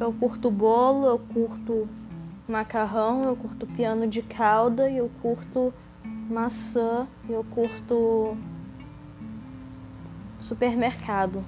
Eu curto bolo, eu curto macarrão, eu curto piano de calda, eu curto maçã, eu curto supermercado.